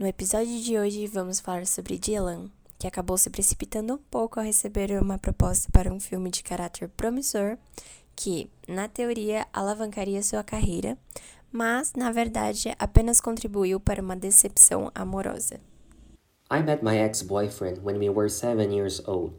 No episódio de hoje vamos falar sobre Dylan, que acabou se precipitando um pouco ao receber uma proposta para um filme de caráter promissor, que, na teoria, alavancaria sua carreira, mas, na verdade, apenas contribuiu para uma decepção amorosa. I met my ex-boyfriend when we were 7 years old.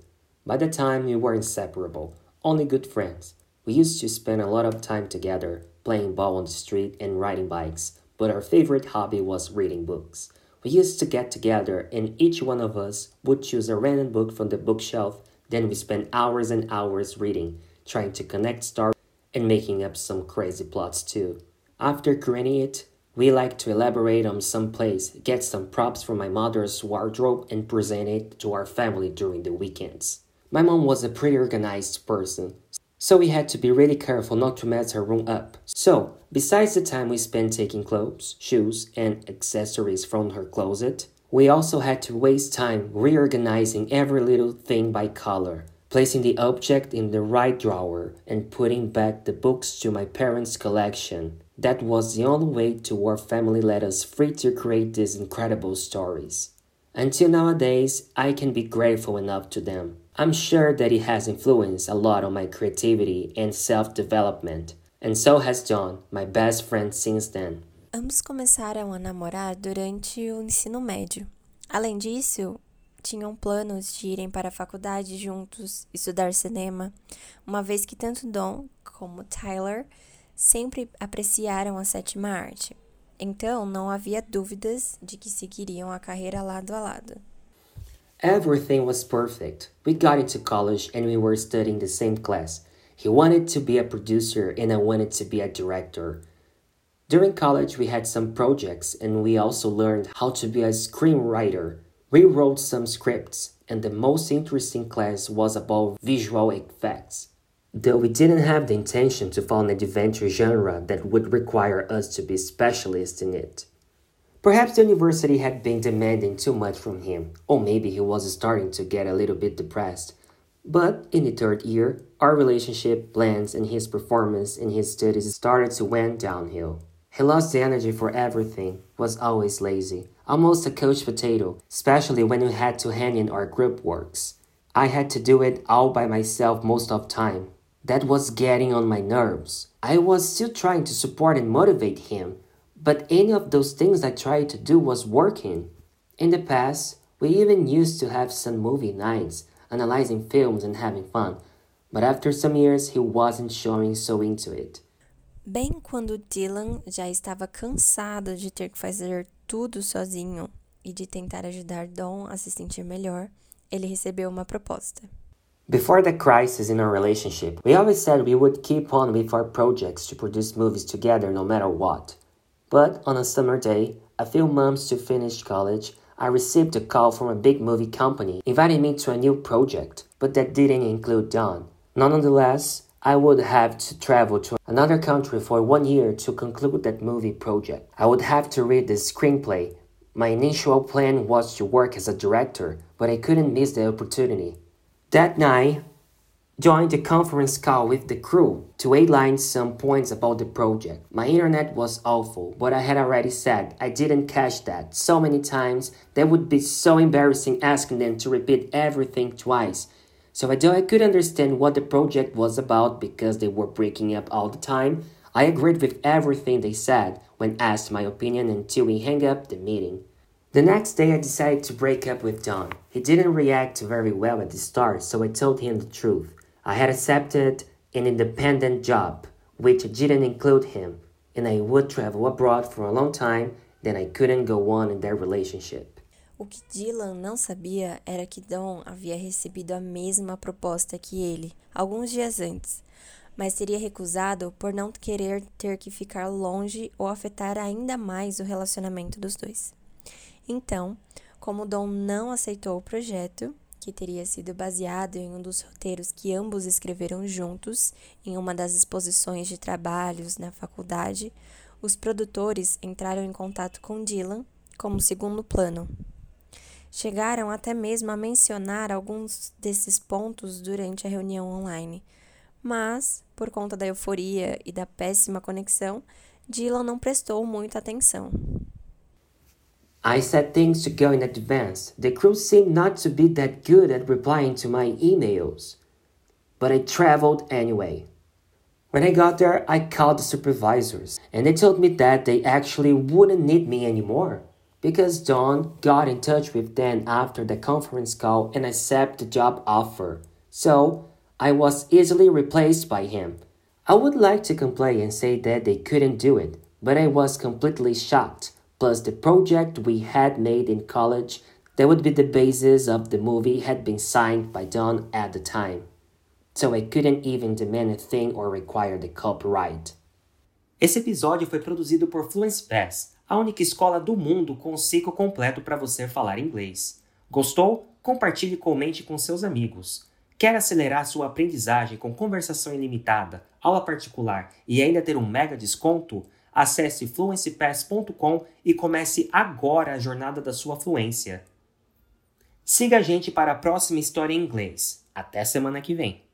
By the time we were inseparable, only good friends. We used to spend a lot of time together, playing ball on the street and riding bikes, but our favorite hobby was reading books. We used to get together and each one of us would choose a random book from the bookshelf, then we spent hours and hours reading, trying to connect stories and making up some crazy plots too. After creating it, we like to elaborate on some place, get some props from my mother's wardrobe, and present it to our family during the weekends. My mom was a pretty organized person, so we had to be really careful not to mess her room up. So, besides the time we spent taking clothes, shoes, and accessories from her closet, we also had to waste time reorganizing every little thing by color, placing the object in the right drawer, and putting back the books to my parents' collection. That was the only way to our family let us free to create these incredible stories. Until nowadays, I can be grateful enough to them. I'm sure that it has influenced a lot on my creativity and self development, and so has John, my best friend since then. Ambos começaram a namorar durante o ensino médio. Além disso, tinham planos de irem para a faculdade juntos, estudar cinema, uma vez que tanto Don como Tyler sempre apreciaram a sétima arte. Então, não havia dúvidas de que seguiriam a carreira lado a lado. Everything was perfect. We got into college and we were studying the same class. He wanted to be a producer and I wanted to be a director. During college, we had some projects and we also learned how to be a screenwriter. We wrote some scripts, and the most interesting class was about visual effects. Though we didn't have the intention to follow an adventure genre that would require us to be specialists in it. Perhaps the university had been demanding too much from him, or maybe he was starting to get a little bit depressed. But in the third year, our relationship, plans, and his performance in his studies started to went downhill. He lost the energy for everything, was always lazy, almost a couch potato, especially when we had to hand in our group works. I had to do it all by myself most of time. That was getting on my nerves. I was still trying to support and motivate him, but any of those things I tried to do was working. In the past, we even used to have some movie nights, analyzing films and having fun, but after some years he wasn't showing so into it. Bem quando Dylan já estava cansado de ter que fazer tudo sozinho e de tentar ajudar Don a se sentir melhor, ele recebeu uma proposta. Before the crisis in our relationship, we always said we would keep on with our projects to produce movies together no matter what. But on a summer day, a few months to finish college, I received a call from a big movie company inviting me to a new project, but that didn't include Don. Nonetheless, I would have to travel to another country for one year to conclude that movie project. I would have to read the screenplay. My initial plan was to work as a director, but I couldn't miss the opportunity. That night, joined the conference call with the crew to outline some points about the project. My internet was awful, but I had already said I didn't catch that so many times that would be so embarrassing asking them to repeat everything twice. So although I could understand what the project was about because they were breaking up all the time, I agreed with everything they said when asked my opinion until we hung up the meeting. The next day I decided to break up with Don. He didn't react very well at the start, so I told him the truth. I had accepted an independent job, which didn't include him, and I would travel abroad for a long time, then I couldn't go on in relationship. O que Dylan não sabia era que Don havia recebido a mesma proposta que ele, alguns dias antes, mas teria recusado por não querer ter que ficar longe ou afetar ainda mais o relacionamento dos dois. Então, como Don não aceitou o projeto, que teria sido baseado em um dos roteiros que ambos escreveram juntos em uma das exposições de trabalhos na faculdade, os produtores entraram em contato com Dylan como segundo plano. Chegaram até mesmo a mencionar alguns desses pontos durante a reunião online, mas, por conta da euforia e da péssima conexão, Dylan não prestou muita atenção. I said things to go in advance. The crew seemed not to be that good at replying to my emails. But I traveled anyway. When I got there, I called the supervisors, and they told me that they actually wouldn't need me anymore because Don got in touch with them after the conference call and accepted the job offer. So I was easily replaced by him. I would like to complain and say that they couldn't do it, but I was completely shocked. Plus, the project we had made in college that would be the basis of the movie had been signed by Don at the time. So I couldn't even demand a thing or require the copyright. Esse episódio foi produzido por Fluence Pass, a única escola do mundo com o ciclo completo para você falar inglês. Gostou? Compartilhe e comente com seus amigos. Quer acelerar sua aprendizagem com conversação ilimitada, aula particular e ainda ter um mega desconto? Acesse fluencypass.com e comece agora a jornada da sua fluência. Siga a gente para a próxima história em inglês. Até semana que vem!